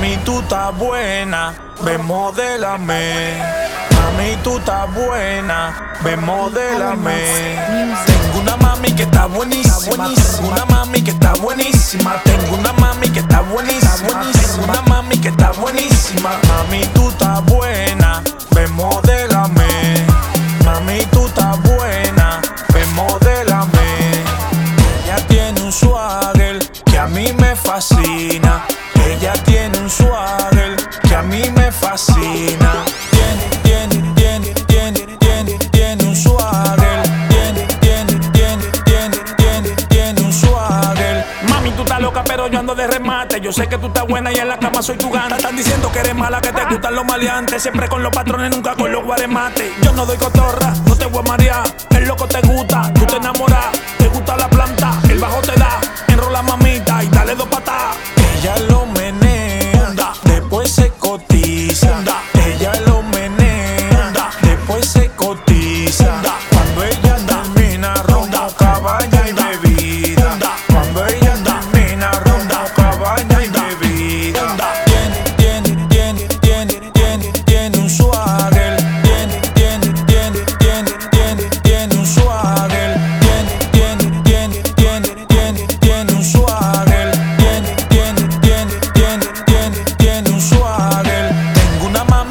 Mami, tú estás buena, ven modélame. Mami, tú estás buena, ven modélame. Tengo una mami que está buenísima, tengo una mami que está buenísima, tengo una mami que está buenísima, tengo una mami que está buenísima. Mami, tú estás buena, ven modélame. Mami, tú estás buena, ven modélame. Ella tiene un swagger Tú estás loca, pero yo ando de remate. Yo sé que tú estás buena y en la cama soy tu gana. Están diciendo que eres mala, que te gustan los maleantes. Siempre con los patrones, nunca con los guaremates. Yo no doy cotorra, no te voy a marear. El loco te gusta,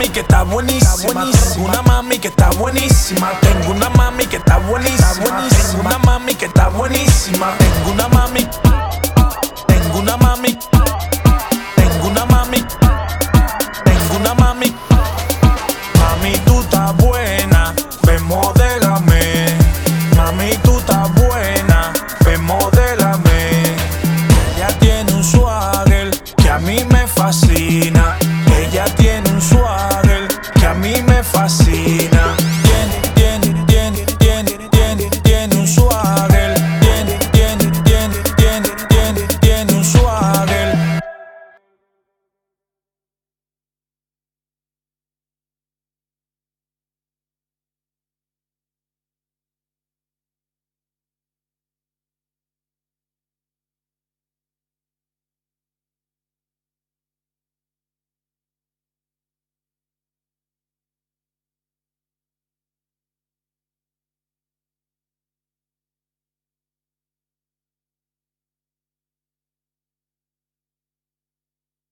que está buenísima. Tengo una mami que está buenísima. Tengo una mami que está buenísima. Tengo una mami que está buenísima.